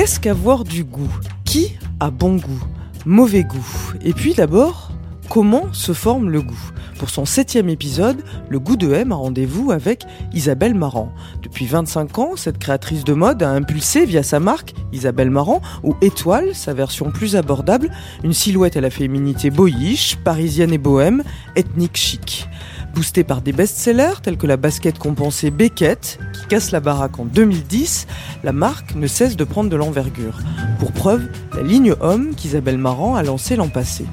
Qu'est-ce qu'avoir du goût? Qui a bon goût? Mauvais goût Et puis d'abord, comment se forme le goût? Pour son septième épisode, le goût de M a rendez-vous avec Isabelle Marant. Depuis 25 ans, cette créatrice de mode a impulsé via sa marque Isabelle Marant ou Étoile, sa version plus abordable, une silhouette à la féminité boyish, parisienne et bohème, ethnique chic. Boostée par des best-sellers tels que la basket compensée Beckett, qui casse la baraque en 2010, la marque ne cesse de prendre de l'envergure. Pour preuve, la ligne homme qu'Isabelle Marant a lancée l'an passé.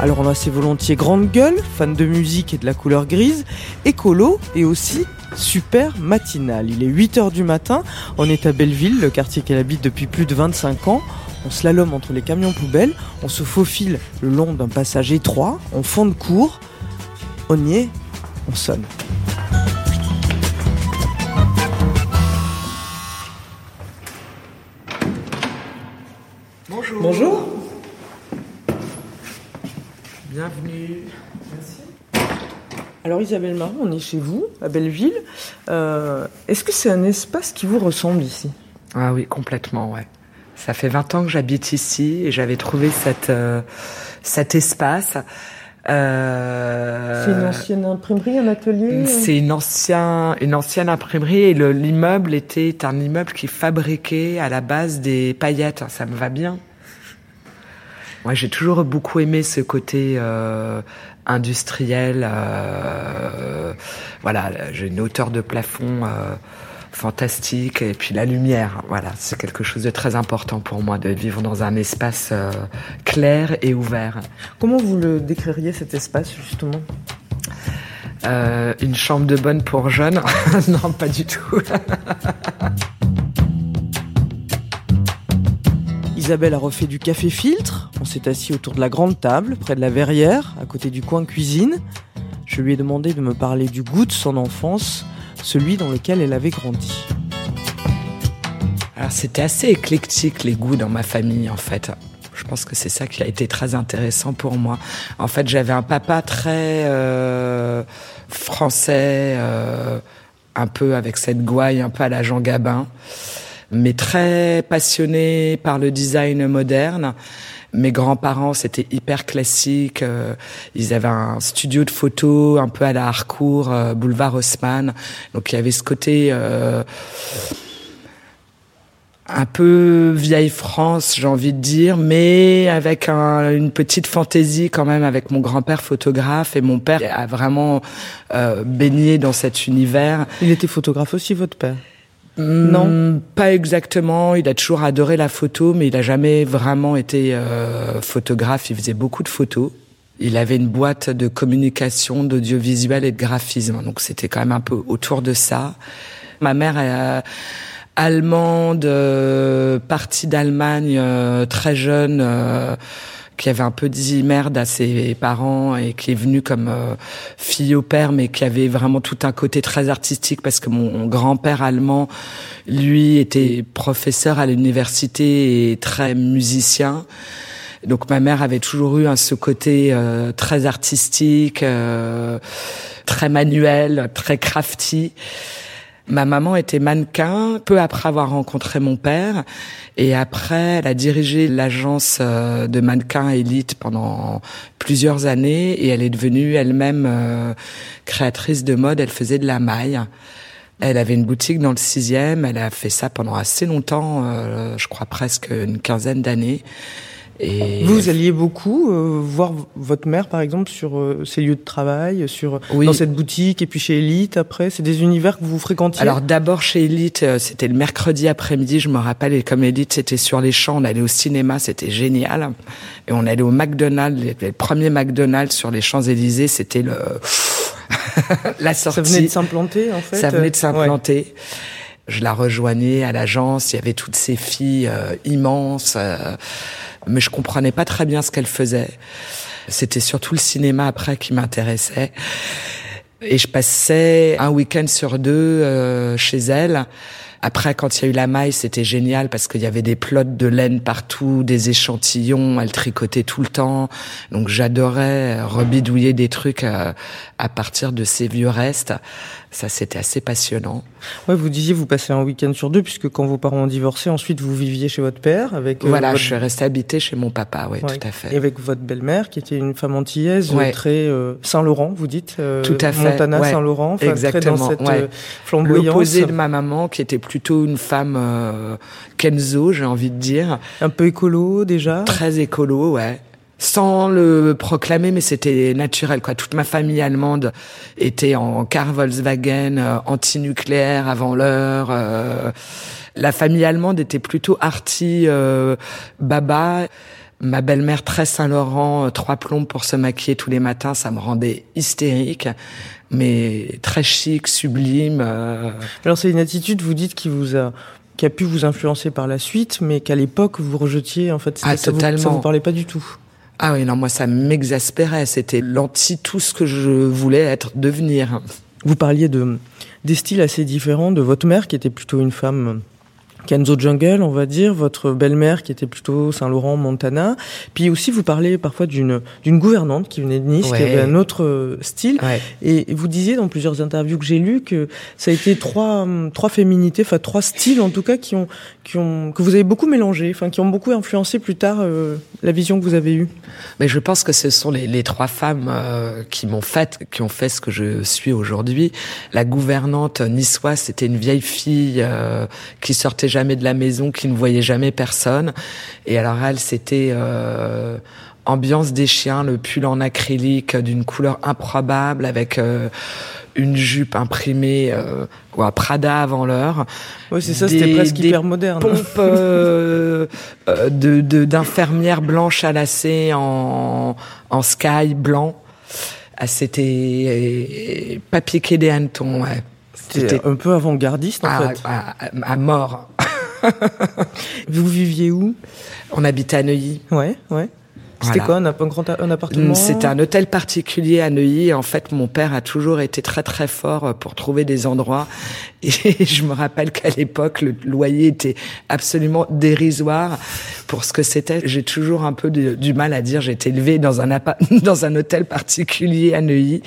Alors on a ses volontiers grande gueule, fan de musique et de la couleur grise, écolo et aussi super matinal. Il est 8h du matin, on est à Belleville, le quartier qu'elle habite depuis plus de 25 ans. On slalom entre les camions poubelles, on se faufile le long d'un passage étroit, on fond de cours, on y est, on sonne. Bonjour. Bonjour. Bienvenue. Alors Isabelle Marron, on est chez vous, à Belleville. Euh, Est-ce que c'est un espace qui vous ressemble ici? Ah oui, complètement, ouais. Ça fait 20 ans que j'habite ici et j'avais trouvé cette, euh, cet espace. Euh, C'est une ancienne imprimerie, un atelier C'est une, ancien, une ancienne imprimerie et le- l'immeuble était un immeuble qui fabriquait à la base des paillettes. Ça me va bien. Moi, j'ai toujours beaucoup aimé ce côté euh, industriel. euh, voilà, j'ai une hauteur de plafond euh, fantastique et puis la lumière. Voilà, c'est quelque chose de très important pour moi de vivre dans un espace euh, clair et ouvert. Comment vous le décririez cet espace justement? Euh, une chambre de bonne pour jeunes Non, pas du tout. Isabelle a refait du café filtre. On s'est assis autour de la grande table, près de la verrière, à côté du coin cuisine. Je lui ai demandé de me parler du goût de son enfance, celui dans lequel elle avait grandi. Alors c'était assez éclectique les goûts dans ma famille en fait. Je pense que c'est ça qui a été très intéressant pour moi. En fait, j'avais un papa très euh, français, euh, un peu avec cette gouaille, un peu à la Jean Gabin, mais très passionné par le design moderne. Mes grands-parents, c'était hyper classique. euh, ils avaient un studio de photos un peu à la Harcourt, euh, boulevard Haussmann. Donc il y avait ce côté euh, un peu vieille France, j'ai envie de dire, mais avec un- une petite fantaisie quand même avec mon grand-père photographe et mon père a vraiment euh, baigné dans cet univers. Il était photographe aussi, votre père? Non, Non. pas exactement. Il a toujours adoré la photo, mais il a jamais vraiment été euh, photographe. Il faisait beaucoup de photos. Il avait une boîte de communication, d'audiovisuel et de graphisme, donc c'était quand même un peu autour de ça. Ma mère est allemande, euh, partie d'Allemagne euh, très jeune. Qui avait un peu dit merde à ses parents et qui est venue comme euh, fille au père, mais qui avait vraiment tout un côté très artistique parce que mon grand-père allemand, lui, était professeur à l'université et très musicien. Donc ma mère avait toujours eu un, ce côté euh, très artistique, euh, très manuel, très crafty. Ma maman était mannequin peu après avoir rencontré mon père et après elle a dirigé l'agence euh, de mannequins élite pendant plusieurs années et elle est devenue elle-même euh, créatrice de mode, elle faisait de la maille. Elle avait une boutique dans le sixième, elle a fait ça pendant assez longtemps, euh, je crois presque une quinzaine d'années. Et Vous alliez beaucoup euh, voir votre mère, par exemple, sur euh, ses lieux de travail, sur Oui. dans cette boutique, et puis chez Elite. Après, c'est des univers que vous fréquentiez? Alors d'abord chez Elite, euh, c'était le mercredi après-midi, je me rappelle, et comme Elite c'était sur les champs, on allait au cinéma, c'était génial. Et on allait au McDonald's, les, les premiers McDonald's sur les Champs-Élysées, c'était le la sortie. ça venait de s'implanter, en fait. Ça venait de euh, s'implanter. Je la rejoignais à l'agence, il y avait toutes ces filles euh, immenses, euh, mais je comprenais pas très bien ce qu'elles faisaient. C'était surtout le cinéma après qui m'intéressait. Et je passais un week-end sur deux euh, chez elle. Après, quand il y a eu la maille, c'était génial parce qu'il y avait des plots de laine partout, des échantillons, elle tricotait tout le temps. Donc j'adorais rebidouiller des trucs à, à partir de ces vieux restes. Ça, c'était assez passionnant. Ouais, vous disiez vous passez un week-end sur deux puisque quand vos parents ont divorcé, ensuite vous viviez chez votre père avec. euh, voilà, votre... je suis restée habitée chez mon papa, oui, Ouais. tout à fait. Et avec votre belle-mère qui était une femme antillaise, Ouais. très euh, Saint-Laurent, vous dites. euh, Tout à fait, Montana, ouais. Saint-Laurent, enfin, très dans Exactement, cette euh, flamboyance. L'opposé de ma maman, qui était plutôt une femme euh, Kenzo, j'ai envie de dire, Un peu écolo déjà. très écolo, ouais. Sans le proclamer, mais c'était naturel, quoi. Toute ma famille allemande était en car Volkswagen, euh, anti-nucléaire avant l'heure. euh. la famille allemande était plutôt arty, euh, baba. Ma belle-mère très Saint-Laurent, euh, trois plombes pour se maquiller tous les matins, ça me rendait hystérique, mais très chic, sublime. euh. Alors c'est une attitude, vous dites, qui vous a qui a pu vous influencer par la suite, mais qu'à l'époque vous rejetiez en fait. Ah, ça vous- Ça totalement. vous parlait pas du tout. Ah oui, non, moi ça m'exaspérait. C'était l'anti tout ce que je voulais être, devenir. Vous parliez de des styles assez différents de votre mère qui était plutôt une femme Kenzo Jungle, on va dire, votre belle-mère qui était plutôt Saint-Laurent, Montana. Puis aussi, vous parlez parfois d'une d'une gouvernante qui venait de Nice, qui avait un autre euh, style. Ouais. Et vous disiez dans plusieurs interviews que j'ai lues que ça a été trois hum, trois féminités, enfin trois styles en tout cas qui ont qui ont que vous avez beaucoup mélangé, enfin qui ont beaucoup influencé plus tard euh, la vision que vous avez eue. Mais je pense que ce sont les, les trois femmes euh, qui m'ont fait, qui ont fait ce que je suis aujourd'hui. La gouvernante niçoise, c'était une vieille fille euh, qui sortait jamais de la maison, qui ne voyait jamais personne. Et alors elle, c'était euh, ambiance des chiens, le pull en acrylique d'une couleur improbable, avec euh, une jupe imprimée euh, ou à Prada avant l'heure. Oui, c'est ça, c'était presque des hyper moderne. Pompe euh, euh, de de- d'infirmière blanche à lacets en en sky blanc. Ah, c'était pas piqué des hannetons, ouais. C'était un peu avant-gardiste en à, fait. à- à mort. Vous viviez où? On habitait à Neuilly. Ouais, ouais. C'était Voilà. quoi un, un grand un appartement? C'était un hôtel particulier à Neuilly. En fait, mon père a toujours été très très fort pour trouver des endroits. Et je me rappelle qu'à l'époque, le loyer était absolument dérisoire pour ce que c'était. J'ai toujours un peu de- du mal à dire j'ai été élevé dans un dans un hôtel particulier à Neuilly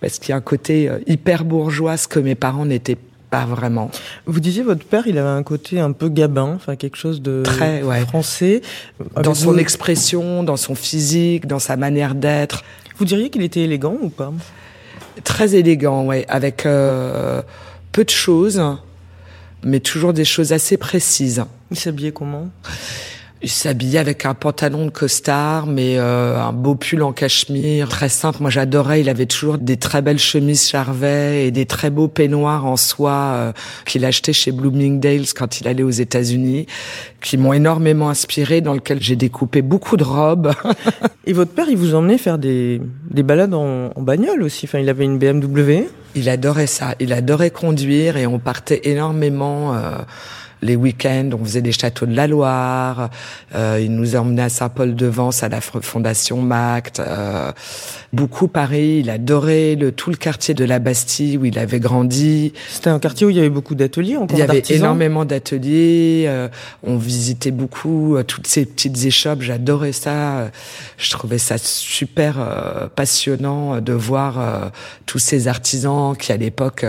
parce qu'il y a un côté euh, hyper bourgeois ce que mes parents n'étaient pas vraiment. Vous disiez votre père, il avait un côté un peu gabin, enfin quelque chose de Très, ouais. français. Dans Avec son vous, expression, dans son physique, dans sa manière d'être. vous diriez qu'il était élégant ou pas? Très élégant, ouais, avec euh, peu de choses, mais toujours des choses assez précises. Il s'habillait comment? Il s'habillait avec un pantalon de costard, mais euh, un beau pull en cachemire, très simple. Moi, j'adorais. Il avait toujours des très belles chemises Charvet et des très beaux peignoirs en soie euh, qu'il achetait chez Bloomingdale's quand il allait aux États-Unis, qui m'ont énormément inspiré, dans lequel j'ai découpé beaucoup de robes. Et votre père, il vous emmenait faire des, des balades en, en bagnole aussi. Enfin, il avait une BMW. Il adorait ça. Il adorait conduire et on partait énormément. euh, les week-ends, on faisait des châteaux de la Loire. euh, il nous emmenait à Saint-Paul-de-Vence à la Fondation Macte. euh, beaucoup Paris. Il adorait le tout le quartier de la Bastille où il avait grandi. C'était un quartier où il y avait beaucoup d'ateliers encore Il y avait énormément d'ateliers. euh, on visitait beaucoup euh, toutes ces petites échoppes. J'adorais ça. euh, Je trouvais ça super euh, passionnant de voir euh, tous ces artisans qui à l'époque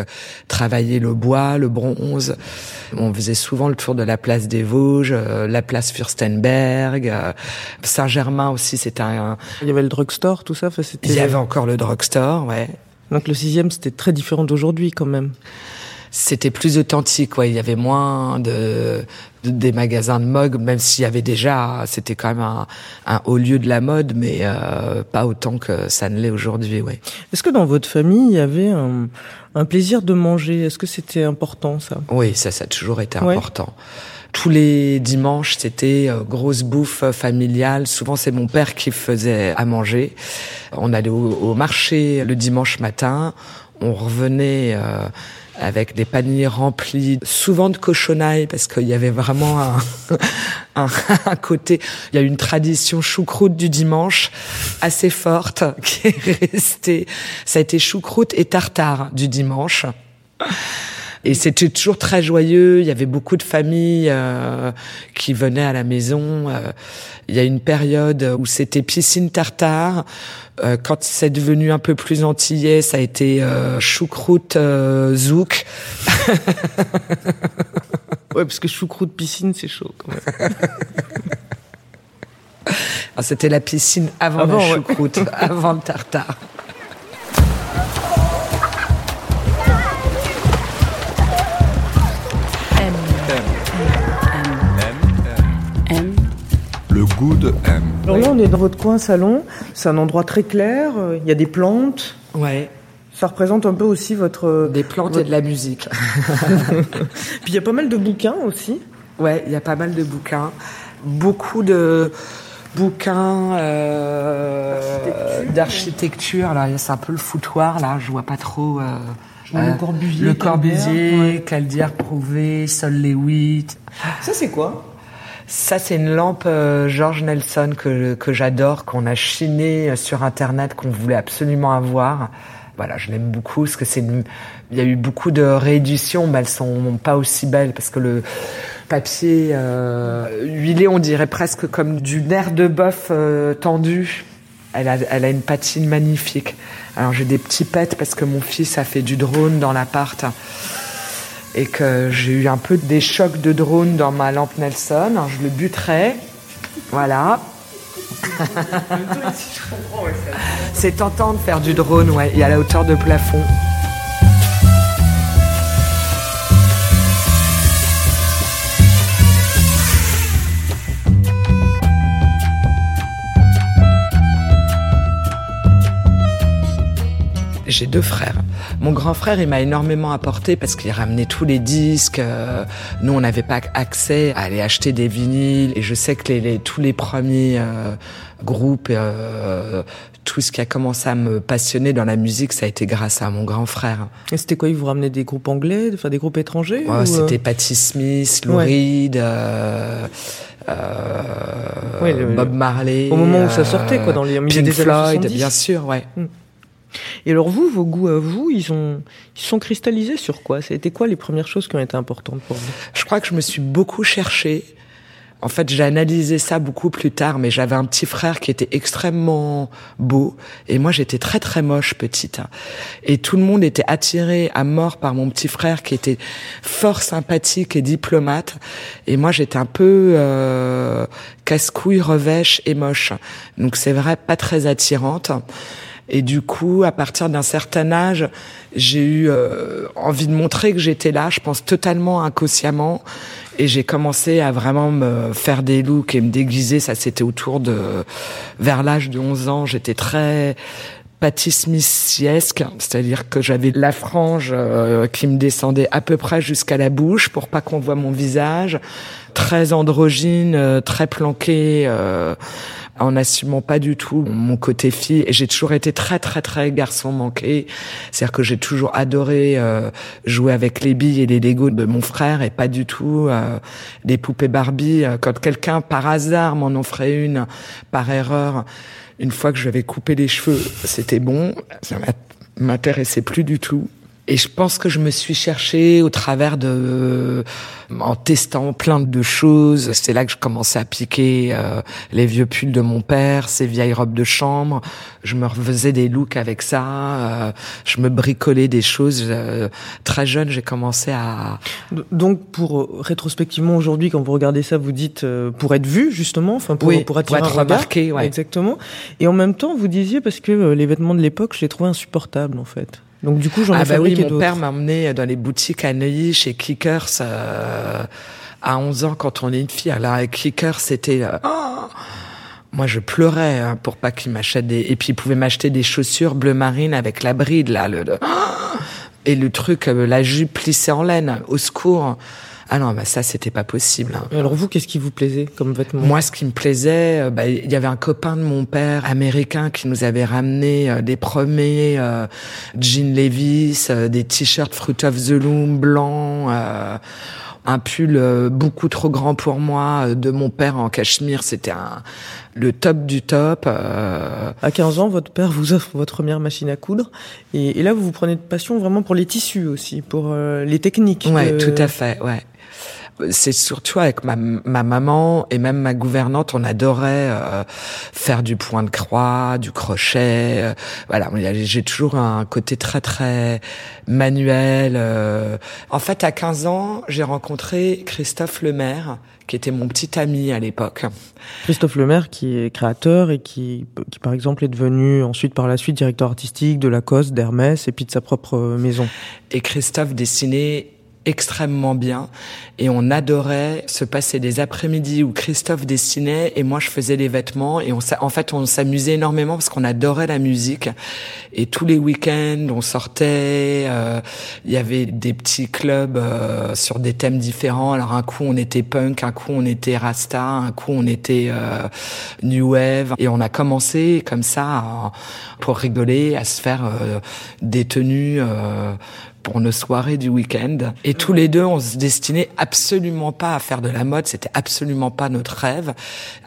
travaillaient le bois, le bronze. On faisait souvent le tour de la place des Vosges, euh, la place Furstenberg, euh, Saint-Germain aussi. C'était un. Il y avait le drugstore, tout ça. Enfin, c'était... Il y avait encore le drugstore, ouais. Donc le sixième, c'était très différent d'aujourd'hui quand même. C'était plus authentique. Ouais. Il y avait moins de, de- des magasins de mode, même s'il y avait déjà, c'était quand même un, un haut lieu de la mode, mais euh, pas autant que ça ne l'est aujourd'hui. Ouais. Est-ce que dans votre famille, il y avait un, un plaisir de manger? Est-ce que c'était important ça? Oui, ça, ça a toujours été Ouais. important. Tous les dimanches, c'était euh, grosse bouffe euh, familiale. Souvent, c'est mon père qui faisait à manger. On allait au, au marché le dimanche matin. On revenait euh, avec des paniers remplis, souvent de cochonailles, parce qu'il y avait vraiment un, un, un, côté, il y a une tradition choucroute du dimanche assez forte qui est restée. Ça a été choucroute et tartare du dimanche. Et c'était toujours très joyeux. Il y avait beaucoup de familles euh, qui venaient à la maison. Euh, il y a une période où c'était piscine tartare. Euh, quand c'est devenu un peu plus antillais, ça a été euh, choucroute euh, zouk. ouais, parce que choucroute piscine, c'est chaud quand même. Ah, c'était la piscine avant, avant la choucroute, ouais. avant le tartare. De M. Alors là, on est dans votre coin salon. C'est un endroit très clair. Il y a des plantes. Ouais. Ça représente un peu aussi votre... Des plantes votre... et de la musique. Puis il y a pas mal de bouquins aussi. Ouais, il y a pas mal de bouquins. Beaucoup de bouquins euh, d'architecture. Là, c'est un peu le foutoir. Là, je vois pas trop... Euh, euh, le Corbusier. Le Corbusier, Caldière Prouvé, Sol Lewitt. Ça, c'est quoi? Ça, c'est une lampe euh, George Nelson que, que j'adore, qu'on a chiné sur Internet, qu'on voulait absolument avoir. Voilà, je l'aime beaucoup parce que c'est une... il y a eu beaucoup de rééditions, mais elles sont pas aussi belles parce que le papier euh, huilé, on dirait presque comme du nerf de bœuf euh, tendu. Elle a, elle a une patine magnifique. Alors j'ai des petits pets parce que mon fils a fait du drone dans l'appart et que j'ai eu un peu des chocs de drone dans ma lampe Nelson. Je le buterai. Voilà. C'est tentant de faire du drone, ouais, et à la hauteur de plafond. J'ai deux frères. Mon grand frère, il m'a énormément apporté parce qu'il ramenait tous les disques. Euh, nous, on n'avait pas accès à aller acheter des vinyles. Et je sais que les, les tous les premiers euh, groupes, euh, tout ce qui a commencé à me passionner dans la musique, ça a été grâce à mon grand frère. Et c'était quoi Il vous ramenait des groupes anglais, enfin des groupes étrangers ouais, C'était Patti Smith, Lou ouais. Reed. Euh, le, Bob Marley. Au moment où ça sortait, quoi, dans les Pink des Floyd, bien sûr, ouais. Mm. Et alors vous, vos goûts à vous, ils ont, ils sont cristallisés sur quoi? C'était quoi les premières choses qui ont été importantes pour vous? Je crois que je me suis beaucoup cherché. En fait, j'ai analysé ça beaucoup plus tard, mais j'avais un petit frère qui était extrêmement beau, et moi j'étais très très moche petite. Et tout le monde était attiré à mort par mon petit frère qui était fort sympathique et diplomate, et moi j'étais un peu euh, casse-couille, revêche et moche. Donc c'est vrai, pas très attirante. Et du coup, à partir d'un certain âge, j'ai eu euh, envie de montrer que j'étais là, je pense totalement inconsciemment. Et j'ai commencé à vraiment me faire des looks et me déguiser. Ça, c'était autour de... Vers l'âge de 11 ans, j'étais très Patti Smithiesque, c'est-à-dire que j'avais la frange euh, qui me descendait à peu près jusqu'à la bouche pour pas qu'on voit mon visage, très androgyne, euh, très planqué, euh, en assumant pas du tout mon côté fille. Et j'ai toujours été très très très garçon manqué, c'est-à-dire que j'ai toujours adoré euh, jouer avec les billes et les Legos de mon frère et pas du tout euh, poupées Barbie. Quand quelqu'un par hasard m'en offrait une par erreur une fois que je avais coupé les cheveux, c'était bon, ça m'intéressait plus du tout. Et je pense que je me suis cherchée au travers de, en testant plein de choses. C'est là que je commençais à piquer euh, les vieux pulls de mon père, ses vieilles robes de chambre. Je me refaisais des looks avec ça. Euh, je me bricolais des choses. Euh, très jeune, j'ai commencé à. Donc, pour rétrospectivement aujourd'hui, quand vous regardez ça, vous dites pour être vu justement, enfin pour, oui, pour attirer pour être un regard. remarqué, ouais. Exactement. Et en même temps, vous disiez parce que les vêtements de l'époque, je les trouvais insupportables en fait. Donc du coup, j'en ai ah bah oui, mon père m'a emmené dans les boutiques à Neuilly chez Kickers euh, à 11 ans quand on est une fille. Alors avec Kickers, c'était euh, oh moi je pleurais hein, pour pas qu'il m'achète des et puis il pouvait m'acheter des chaussures bleu marine avec la bride là le, le... et le truc euh, la jupe plissée en laine au secours. Ah non, bah ça c'était pas possible. hein. Alors vous, qu'est-ce qui vous plaisait comme vêtements Moi, ce qui me plaisait, euh, bah, il y avait un copain de mon père américain qui nous avait ramené euh, des premiers euh, jeans Levi's, euh, des t-shirts Fruit of the Loom blancs, euh, un pull beaucoup trop grand pour moi de mon père en cachemire. C'était un, le top du top. euh, À 15 ans, votre père vous offre votre première machine à coudre. Et, et là, vous vous prenez de passion vraiment pour les tissus aussi, pour euh, les techniques. Ouais, de- tout à fait, ouais. C'est surtout avec ma, ma maman et même ma gouvernante, on adorait euh, faire du point de croix, du crochet. euh, voilà, j'ai toujours un côté très très manuel. euh. En fait, à 15 ans, j'ai rencontré Christophe Lemaire, qui était mon petit ami à l'époque. Christophe Lemaire, qui est créateur et qui, qui, par exemple, est devenu ensuite, par la suite, directeur artistique de Lacoste, d'Hermès et puis de sa propre maison. et Christophe dessinait extrêmement bien. Et on adorait se passer des après-midi où Christophe dessinait et moi je faisais les vêtements. Et on en fait on s'amusait énormément parce qu'on adorait la musique. Et tous les week-ends on sortait euh, il y avait des petits clubs euh, sur des thèmes différents. Alors un coup on était punk un coup on était rasta un coup on était euh, new wave. Et on a commencé comme ça pour rigoler à se faire euh, des tenues euh, pour nos soirées du week-end. Et tous les deux, on se destinait absolument pas à faire de la mode. C'était absolument pas notre rêve.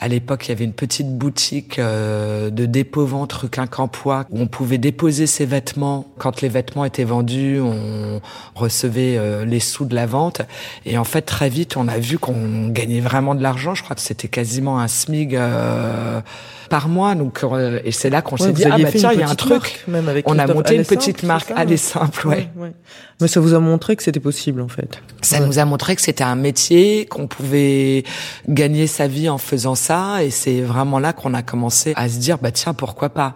À l'époque, il y avait une petite boutique euh, de dépôt-vente rue Quincampoix où on pouvait déposer ses vêtements. Quand les vêtements étaient vendus, on recevait euh, les sous de la vente. Et en fait, très vite, on a vu qu'on gagnait vraiment de l'argent. Je crois que c'était quasiment un SMIG euh, par mois. Donc, euh, et c'est là qu'on s'est dit, ah bah tiens, il y a un truc. marque, même avec On a monté une petite marque, ça allez simple, ouais. ouais. Mais ça vous a montré que c'était possible, en fait. Ça Ouais. nous a montré que c'était un métier, qu'on pouvait gagner sa vie en faisant ça, et c'est vraiment là qu'on a commencé à se dire, bah tiens, pourquoi pas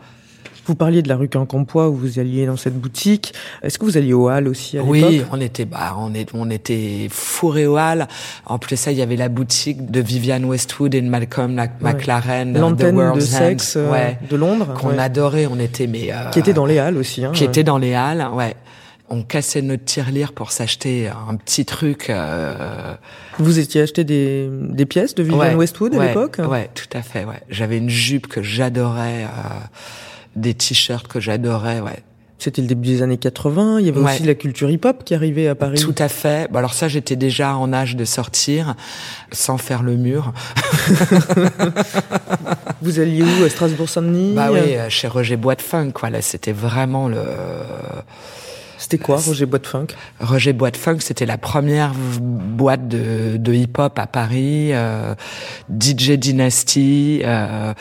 Vous parliez de la rue Quincampoix où vous alliez dans cette boutique. Est-ce que vous alliez au Hall aussi à Oui, on était, bah, on est, on était fourrés au hall. En plus ça, il y avait la boutique de Vivienne Westwood et de Malcolm McLaren, The L'antenne de World's sexe euh, ouais, de Londres. qu'on ouais. adorait. On était, mais euh, Qui était dans les Halles aussi. Hein, qui était dans les halles, ouais. On cassait notre tirelire pour s'acheter un petit truc. euh, Vous étiez acheté des, des pièces de Vivienne Ouais, Westwood à ouais, l'époque? Ouais, tout à fait, ouais. J'avais une jupe que j'adorais, euh, des t-shirts que j'adorais, ouais. C'était le début des années 80. Il y avait Ouais. aussi la culture hip-hop qui arrivait à Paris. Tout à fait. Bon, alors ça, j'étais déjà en âge de sortir, sans faire le mur. Vous alliez où? À Strasbourg-Saint-Denis? Bah oui, euh, chez Roger Bois de Funk, quoi. Là, c'était vraiment le... C'était quoi, Roger Bois de Funk Roger Bois de Funk, c'était la première boîte de, de hip-hop à Paris, euh, DJ Dynasty. euh,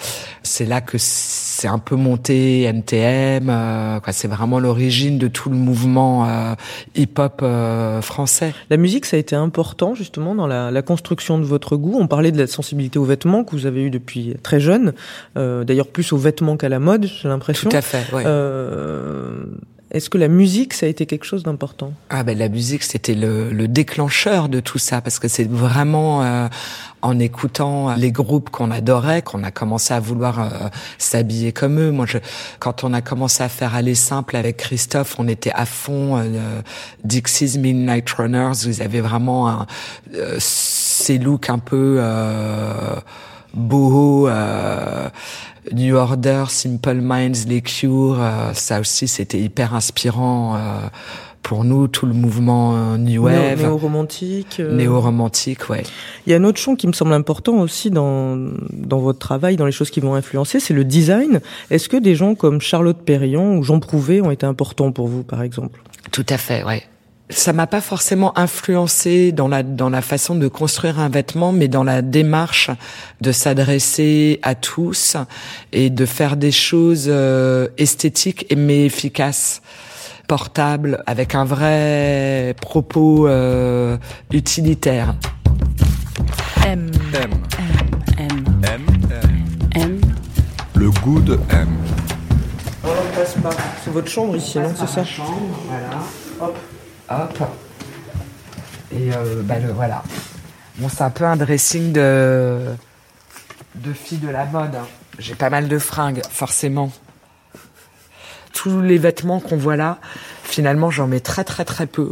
c'est là que c'est un peu monté NTM. euh, c'est vraiment l'origine de tout le mouvement euh, hip-hop euh, français. La musique, ça a été important justement dans la, la construction de votre goût. On parlait de la sensibilité aux vêtements que vous avez eu depuis très jeune. Euh, D'ailleurs, plus aux vêtements qu'à la mode, j'ai l'impression. Tout à fait. Ouais. Euh, Est-ce que la musique, ça a été quelque chose d'important? Ah ben la musique c'était le, le déclencheur de tout ça parce que c'est vraiment euh, en écoutant les groupes qu'on adorait qu'on a commencé à vouloir euh, s'habiller comme eux. Moi je quand on a commencé à faire aller simple avec Christophe, on était à fond euh, Dixie's Midnight Runners, ils avaient vraiment un, euh, ces looks un peu euh, boho euh, New Order, Simple Minds, Les Cure, euh, ça aussi c'était hyper inspirant euh, pour nous, tout le mouvement euh, New Wave, Néo-romantique euh, néo-romantique, ouais. Il y a un autre champ qui me semble important aussi dans, dans votre travail, dans les choses qui vont influencer, c'est le design. Est-ce que des gens comme Charlotte Perriand ou Jean Prouvé ont été importants pour vous, par exemple? Tout à fait, ouais. Ça m'a pas forcément influencé dans la dans la façon de construire un vêtement, mais dans la démarche de s'adresser à tous et de faire des choses euh, esthétiques et mais efficaces, portables, avec un vrai propos euh, utilitaire. M, M. M, M. M. M, Le goût de M. On passe pas. C'est votre chambre ici, non C'est ça Voilà. Hop. Hop. Et euh, bah le voilà. Bon, c'est un peu un dressing de de fille de la mode. hein. J'ai pas mal de fringues, forcément. Tous les vêtements qu'on voit là, finalement, j'en mets très très très peu.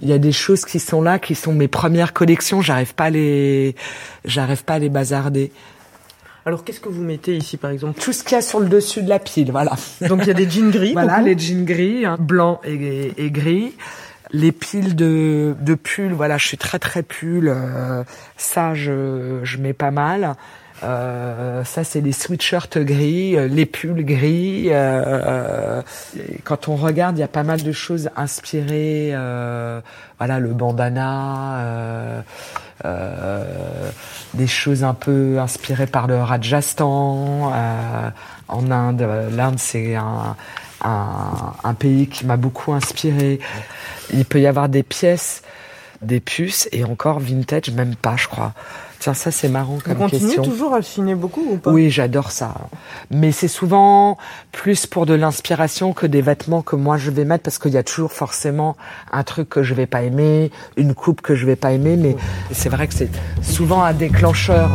il y a des choses qui sont là, qui sont mes premières collections. J'arrive pas à les, j'arrive pas à les bazarder. Alors qu'est-ce que vous mettez ici par exemple? Tout ce qu'il y a sur le dessus de la pile, voilà. Donc il y a des jeans gris. Voilà, beaucoup? les jeans gris, hein, blanc et, et gris. Les piles de, de pulls, voilà, je suis très très pull. euh, ça, je, je mets pas mal. Euh, ça, c'est les sweatshirts gris, euh, les pulls gris. euh, euh, quand on regarde, il y a pas mal de choses inspirées. euh, voilà, le bandana, des choses un peu inspirées par le Rajasthan. en Inde, l'Inde, c'est un, un, un pays qui m'a beaucoup inspiré. Il peut y avoir des pièces, des puces et encore vintage, même pas, je crois. Tiens, ça c'est marrant Vous comme continuez question. toujours à chiner beaucoup ou pas? Oui, j'adore ça. Mais c'est souvent plus pour de l'inspiration que des vêtements que moi je vais mettre parce qu'il y a toujours forcément un truc que je vais pas aimer, une coupe que je vais pas aimer. Mais c'est vrai que c'est souvent un déclencheur.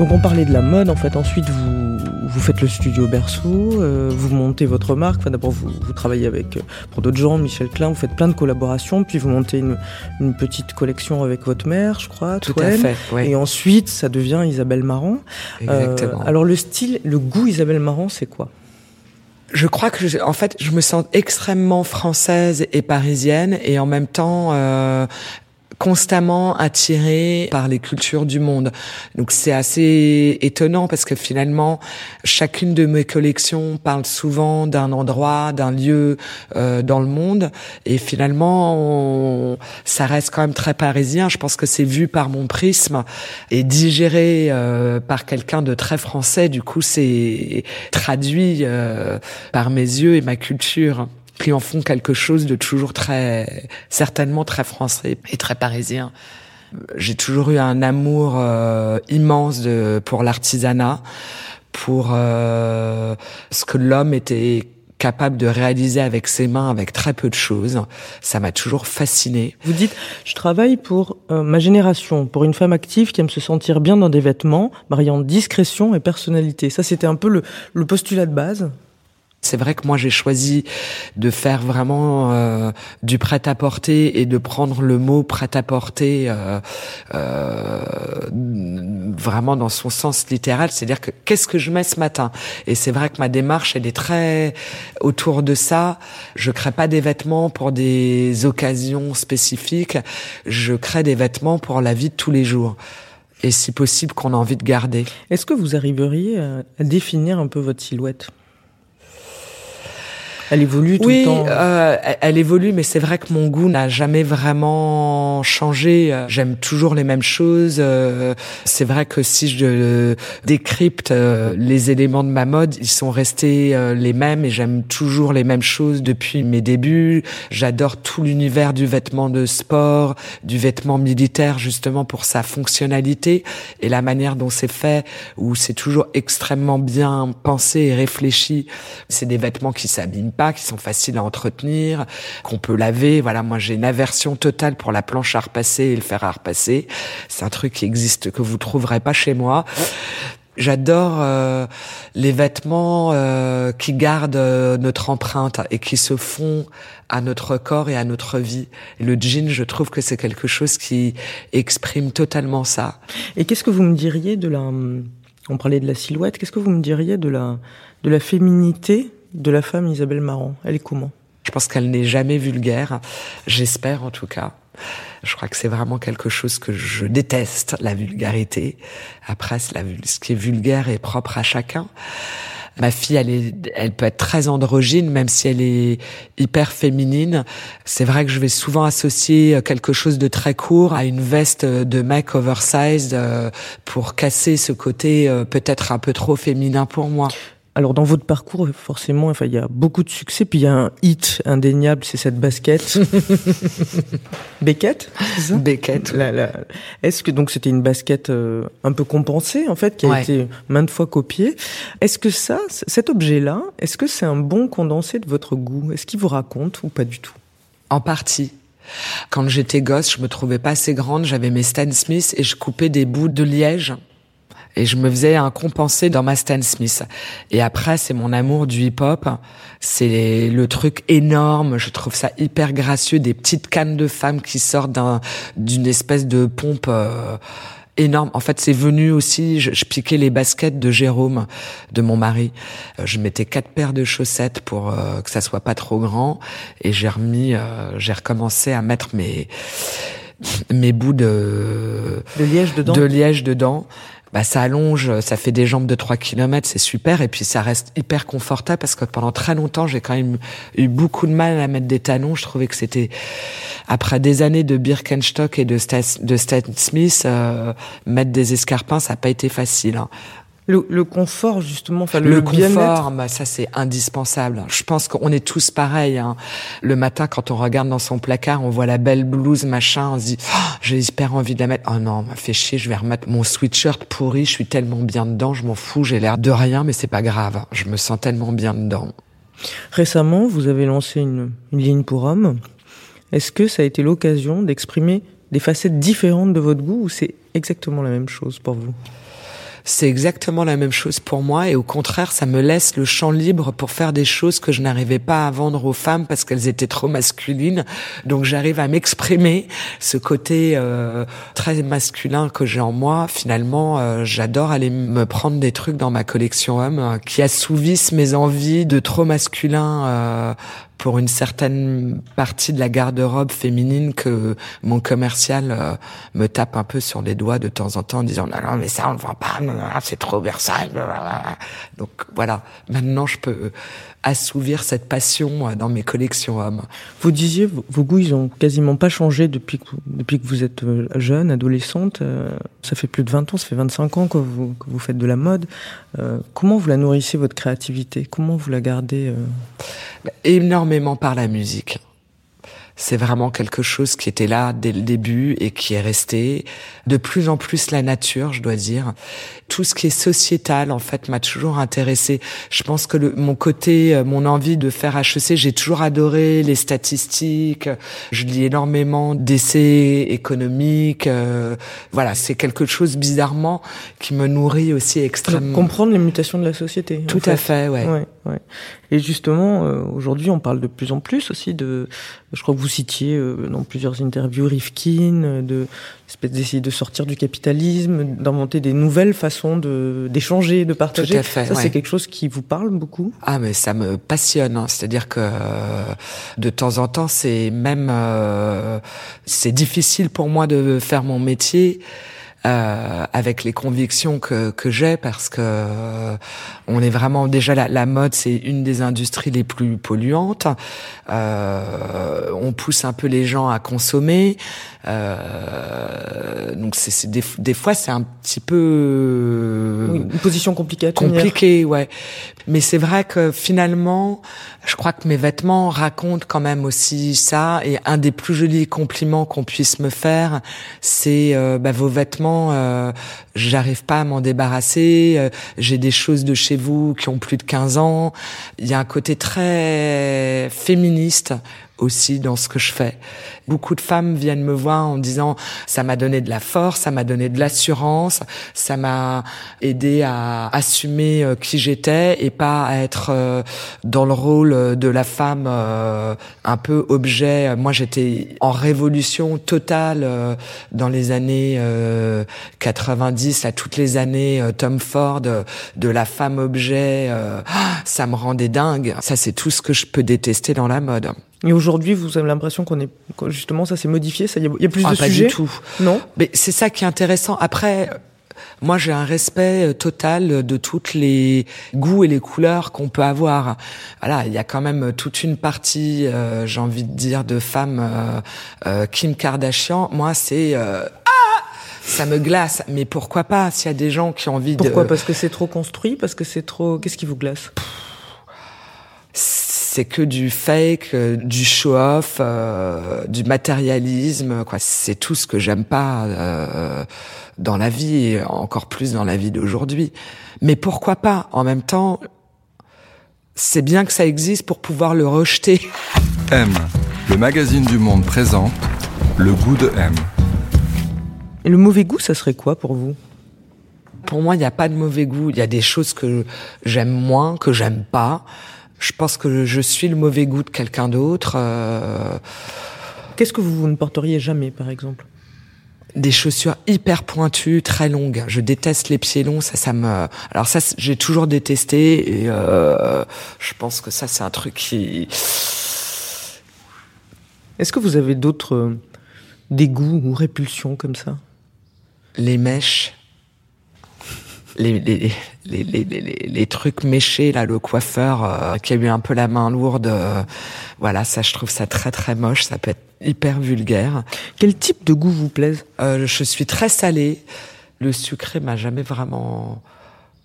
Donc on parlait de la mode en fait. Ensuite vous vous faites le studio Berceau, euh, vous montez votre marque. Enfin d'abord vous, vous travaillez avec euh, pour d'autres gens, Michel Klein. Vous faites plein de collaborations. Puis vous montez une, une petite collection avec votre mère, je crois. Tout à fait. Et ensuite ça devient Isabelle Marant. Euh, exactement. alors le style, le goût Isabelle Marant, c'est quoi? Je crois que, je- en fait, je me sens extrêmement française et parisienne et en même temps euh, constamment attirée par les cultures du monde. Donc c'est assez étonnant parce que finalement, chacune de mes collections parle souvent d'un endroit, d'un lieu euh, dans le monde et finalement, on- ça reste quand même très parisien. Je pense que c'est vu par mon prisme et digéré euh, par quelqu'un de très français. Du coup, c'est traduit euh, par mes yeux et ma culture qui en font quelque chose de toujours très, certainement très français et très parisien. J'ai toujours eu un amour euh, immense de, pour l'artisanat, pour euh, ce que l'homme était capable de réaliser avec ses mains, avec très peu de choses. Ça m'a toujours fasciné. Vous dites, je travaille pour euh, ma génération, pour une femme active qui aime se sentir bien dans des vêtements, mariant discrétion et personnalité. Ça, c'était un peu le, le postulat de base. C'est vrai que moi j'ai choisi de faire vraiment euh, du prêt-à-porter et de prendre le mot prêt-à-porter euh, euh, vraiment dans son sens littéral, c'est-à-dire que qu'est-ce que je mets ce matin? Et c'est vrai que ma démarche elle est très autour de ça. Je crée pas des vêtements pour des occasions spécifiques, je crée des vêtements pour la vie de tous les jours. Et si possible qu'on a envie de garder. Est-ce que vous arriveriez à, à définir un peu votre silhouette? Elle évolue tout oui, le temps. euh, elle- évolue, mais c'est vrai que mon goût n'a jamais vraiment changé. Euh, J'aime toujours les mêmes choses. Euh, C'est vrai que si je décrypte euh, les éléments de ma mode, ils sont restés les mêmes et j'aime toujours les mêmes choses depuis mes débuts. J'adore tout l'univers du vêtement de sport, du vêtement militaire, justement pour sa fonctionnalité et la manière dont c'est fait, où c'est toujours extrêmement bien pensé et réfléchi. C'est des vêtements qui s'abîment qui sont faciles à entretenir, qu'on peut laver. Voilà, moi j'ai une aversion totale pour la planche à repasser et le fer à repasser. C'est un truc qui existe que vous trouverez pas chez moi. J'adore euh, les vêtements euh, qui gardent euh, notre empreinte et qui se font à notre corps et à notre vie. Le jean, je trouve que c'est quelque chose qui exprime totalement ça. Et qu'est-ce que vous me diriez de la... On parlait de la silhouette. Qu'est-ce que vous me diriez de la, de la féminité de la femme Isabelle Marant Elle est comment? Je pense qu'elle n'est jamais vulgaire. J'espère en tout cas. Je crois que c'est vraiment quelque chose que je déteste, la vulgarité. Après, la ce qui est vulgaire est propre à chacun. Ma fille, elle, est, elle peut être très androgyne, même si elle est hyper féminine. C'est vrai que je vais souvent associer quelque chose de très court à une veste de mec oversized euh, pour casser ce côté euh, peut-être un peu trop féminin pour moi. Alors dans votre parcours, forcément, enfin il y a beaucoup de succès, puis il y a un hit indéniable, c'est cette basket. Beckett, ça Beckett. Est-ce que donc c'était une basket euh, un peu compensée en fait, qui a Ouais. été maintes fois copiée Est-ce que ça, cet objet-là, est-ce que c'est un bon condensé de votre goût? Est-ce qu'il vous raconte ou pas du tout? En partie. Quand j'étais gosse, je me trouvais pas assez grande, j'avais mes Stan Smith et je coupais des bouts de liège Et je me faisais un compensé dans ma Stan Smith. Et après, c'est mon amour du hip-hop. C'est le truc énorme. Je trouve ça hyper gracieux. Des petites cannes de femmes qui sortent d'une espèce de pompe. Euh, énorme. En fait, c'est venu aussi, je, piquais les baskets de Jérôme, de mon mari. Euh, je mettais quatre paires de chaussettes pour euh, que ça soit pas trop grand. Et j'ai remis, euh, j'ai recommencé à mettre mes mes bouts de de liège dedans. De liège dedans bah, ça allonge, ça fait des jambes de 3 km, c'est super. Et puis ça reste hyper confortable parce que pendant très longtemps, j'ai quand même eu beaucoup de mal à mettre des talons. Je trouvais que c'était, après des années de Birkenstock et de Stan, de Stan Smith, euh, mettre des escarpins, ça n'a pas été facile. Hein. Le, confort, justement, enfin le, le confort, bah, ça c'est indispensable. Je pense qu'on est tous pareils. Hein. Le matin, quand on regarde dans son placard, on voit la belle blouse, machin, on se dit, oh, j'ai hyper envie de la mettre. Oh non, m'a fait chier, je vais remettre mon sweatshirt pourri. Je suis tellement bien dedans, je m'en fous, j'ai l'air de rien, mais c'est pas grave. Je me sens tellement bien dedans. Récemment, vous avez lancé une, une ligne pour hommes. Est-ce que ça a été l'occasion d'exprimer des facettes différentes de votre goût ou c'est exactement la même chose pour vous? C'est exactement la même chose pour moi et au contraire, ça me laisse le champ libre pour faire des choses que je n'arrivais pas à vendre aux femmes parce qu'elles étaient trop masculines. Donc j'arrive à m'exprimer ce côté euh, très masculin que j'ai en moi. Finalement, euh, j'adore aller me prendre des trucs dans ma collection homme euh, qui assouvissent mes envies de trop masculin pour une certaine partie de la garde-robe féminine que mon commercial euh, me tape un peu sur les doigts de temps en temps en disant non non mais ça on ne vend pas c'est trop Versailles donc voilà. Maintenant je peux assouvir cette passion euh, dans mes collections hommes. Vous disiez, vos goûts, ils ont quasiment pas changé depuis que, depuis que vous êtes euh, jeune, adolescente. Euh, ça fait plus de 20 ans, ça fait 25 ans que vous, que vous faites de la mode. comment vous la nourrissez, votre créativité? Comment vous la gardez Énormément par la musique c'est vraiment quelque chose qui était là dès le début et qui est resté. De plus en plus la nature, je dois dire. Tout ce qui est sociétal, en fait, m'a toujours intéressé. Je pense que le, mon côté, euh, mon envie de faire HEC, j'ai toujours adoré les statistiques. Je lis énormément d'essais économiques. Euh, voilà, c'est quelque chose bizarrement qui me nourrit aussi extrêmement. comprendre les mutations de la société. Tout à fait, ouais. ouais, ouais. Et justement, euh, aujourd'hui, on parle de plus en plus aussi de. Je crois que vous citiez euh, dans plusieurs interviews Rifkin, euh, de d'essayer de sortir du capitalisme, d'inventer des nouvelles façons de d'échanger, de partager. Tout à fait, ça, c'est quelque chose qui vous parle beaucoup? Ah, mais ça me passionne. Hein. C'est-à-dire que de temps en temps, c'est même c'est difficile pour moi de faire mon métier euh, avec les convictions que, j'ai parce que euh, on est vraiment déjà la, la mode c'est une des industries les plus polluantes. Euh, on pousse un peu les gens à consommer euh, donc c'est des, des fois c'est un petit peu oui, une position compliquée compliquée ouais mais c'est vrai que finalement je crois que mes vêtements racontent quand même aussi ça et un des plus jolis compliments qu'on puisse me faire c'est euh, bah, vos vêtements euh, j'arrive pas à m'en débarrasser. Euh, j'ai des choses de chez vous qui ont plus de 15 ans. Il y a un côté très féministe aussi dans ce que je fais. Beaucoup de femmes viennent me voir en disant ça m'a donné de la force, ça m'a donné de l'assurance, ça m'a aidé à assumer euh, qui j'étais et pas à être euh, dans le rôle de la femme euh, un peu objet. Moi, j'étais en révolution totale dans les années 90, à toutes les années Tom Ford, de la femme objet. Ça me rendait dingue. Ça, c'est tout ce que je peux détester dans la mode. Et aujourd'hui, vous avez l'impression qu'on est justement ça s'est modifié, ça y a, y a plus ah, de pas sujets. du tout. Non. Mais c'est ça qui est intéressant. Après, moi, j'ai un respect euh, total de toutes les goûts et les couleurs qu'on peut avoir. Voilà, il y a quand même toute une partie, euh, j'ai envie de dire, de femmes euh, euh Kim Kardashian. Moi, c'est ah ça me glace. Mais pourquoi pas S'il y a des gens qui ont envie pourquoi de. Pourquoi? Parce que c'est trop construit? Parce que c'est trop. Qu'est-ce qui vous glace? C'est que du fake, euh, du show-off, euh, du matérialisme. Quoi, c'est tout ce que j'aime pas euh, dans la vie, et encore plus dans la vie d'aujourd'hui. Mais pourquoi pas En même temps, c'est bien que ça existe pour pouvoir le rejeter. M, le magazine du Monde présente le goût de M. Et le mauvais goût, ça serait quoi pour vous? Pour moi, il n'y a pas de mauvais goût. Il y a des choses que j'aime moins, que j'aime pas. Je pense que je suis le mauvais goût de quelqu'un d'autre. Euh, Qu'est-ce que vous ne porteriez jamais, par exemple? des chaussures hyper pointues, très longues. Je déteste les pieds longs, ça, ça me. Alors ça, j'ai toujours détesté et euh, je pense que ça, c'est un truc qui. Est-ce que vous avez d'autres euh, dégoûts ou répulsions comme ça? Les mèches, les les, les, les, les, les- les trucs méchés là, le coiffeur euh, qui a eu un peu la main lourde. euh, voilà, ça, je trouve ça très très moche. Ça peut être hyper vulgaire. Quel type de goût vous plaise? Euh, je suis très salée. Le sucré m'a jamais vraiment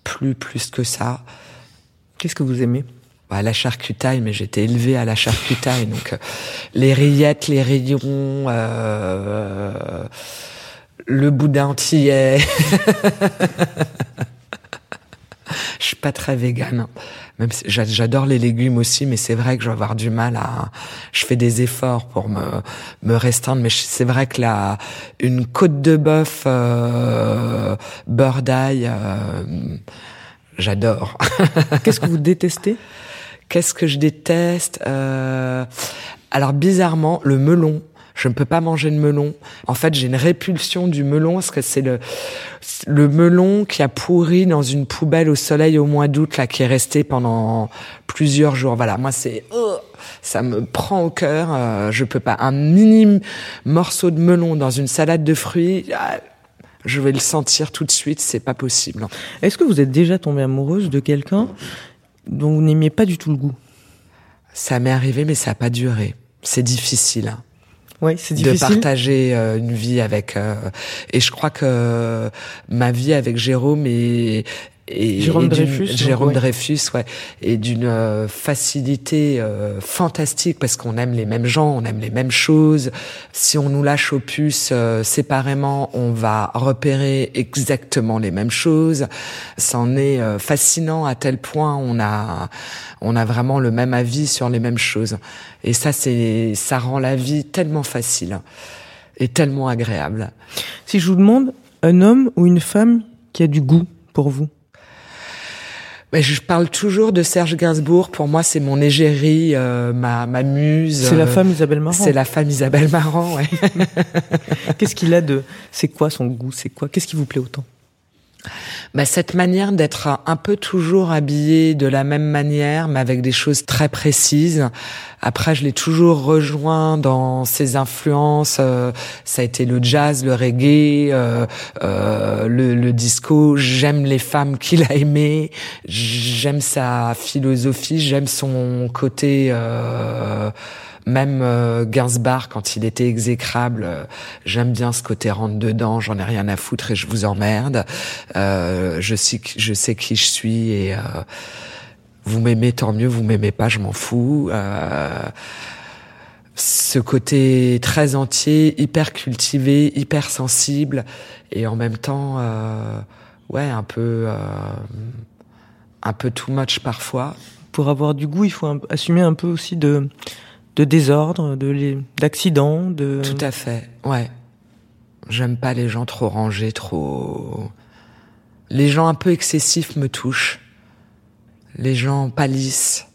plu plus que ça. Qu'est-ce que vous aimez? Bah, la charcutaille, mais j'étais élevée à la charcutaille, donc euh, les rillettes, les rayons, euh, le boudin antillais. Je suis pas très végane. Même si j'a- j'adore les légumes aussi, mais c'est vrai que je vais avoir du mal à. Je fais des efforts pour me me restreindre, mais c'est vrai que la une côte de bœuf euh, beurre d'ail, euh, j'adore. Qu'est-ce que vous détestez? Qu'est-ce que je déteste? Euh, Alors bizarrement, le melon. Je ne peux pas manger de melon. En fait, j'ai une répulsion du melon parce que c'est le le melon qui a pourri dans une poubelle au soleil au mois d'août là, qui est resté pendant plusieurs jours. Voilà, moi c'est oh, ça me prend au cœur. Euh, je peux pas un mini morceau de melon dans une salade de fruits. ah, je vais le sentir tout de suite. C'est pas possible. Est-ce que vous êtes déjà tombée amoureuse de quelqu'un dont vous n'aimiez pas du tout le goût? Ça m'est arrivé, mais ça a pas duré. C'est difficile. Oui, c'est de difficile. partager euh, une vie avec euh, et je crois que ma vie avec Jérôme est et, Jérôme et Dreyfus, Jérôme ouais. Dreyfus, ouais, et d'une euh, facilité euh, fantastique parce qu'on aime les mêmes gens, on aime les mêmes choses. Si on nous lâche au puce euh, séparément, on va repérer exactement les mêmes choses. C'en est euh, fascinant à tel point on a on a vraiment le même avis sur les mêmes choses. Et ça, c'est ça rend la vie tellement facile et tellement agréable. Si je vous demande un homme ou une femme qui a du goût pour vous Mais je parle toujours de Serge Gainsbourg. Pour moi, c'est mon égérie, euh, ma, ma muse. C'est la euh, femme Isabelle Marant. C'est la femme Isabelle Marant, ouais. Qu'est-ce qu'il a de C'est quoi son goût C'est quoi Qu'est-ce qui vous plaît autant? Bah, cette manière d'être un peu toujours habillé de la même manière, mais avec des choses très précises. Après, je l'ai toujours rejoint dans ses influences. euh, ça a été le jazz, le reggae, euh, euh, le, le disco. J'aime les femmes qu'il a aimées. J'aime sa philosophie. J'aime son côté. Euh, même euh, Gainsbourg, quand il était exécrable, euh, j'aime bien ce côté rentre dedans, j'en ai rien à foutre et je vous emmerde. Euh, je sais, je sais qui je suis et euh, vous m'aimez tant mieux, vous m'aimez pas, je m'en fous. Euh, ce côté très entier, hyper cultivé, hyper sensible et en même temps, ouais, un peu, un peu too much parfois. Pour avoir du goût, il faut assumer un peu aussi de, de désordre, de d'accidents, de. Tout à fait, ouais. J'aime pas les gens trop rangés, trop. Les gens un peu excessifs me touchent. Les gens pas.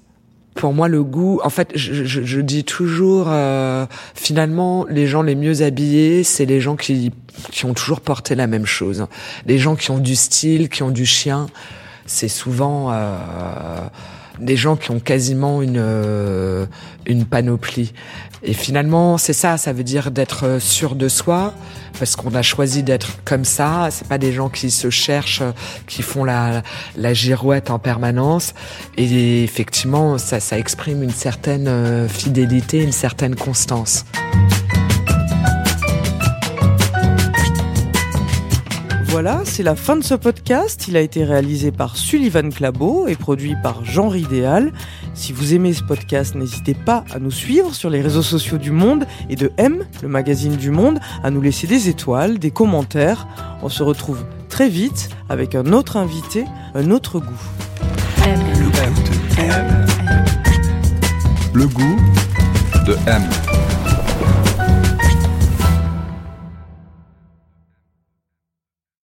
Pour moi, le goût, en fait, je, je- je dis toujours, euh, finalement, les gens les mieux habillés, c'est les gens qui, qui ont toujours porté la même chose. Les gens qui ont du style, qui ont du chien, c'est souvent euh, des gens qui ont quasiment une, euh, une panoplie. Et finalement, c'est ça, ça veut dire d'être sûr de soi, parce qu'on a choisi d'être comme ça. C'est pas des gens qui se cherchent, qui font la, la girouette en permanence. Et effectivement, ça, ça exprime une certaine euh, fidélité, une certaine constance. Voilà, c'est la fin de ce podcast. Il a été réalisé par Sullivan Clabot et produit par Jean Ridéal. Si vous aimez ce podcast, n'hésitez pas à nous suivre sur les réseaux sociaux du Monde et de M, le magazine du Monde, à nous laisser des étoiles, des commentaires. On se retrouve très vite avec un autre invité, un autre goût. Le goût de M.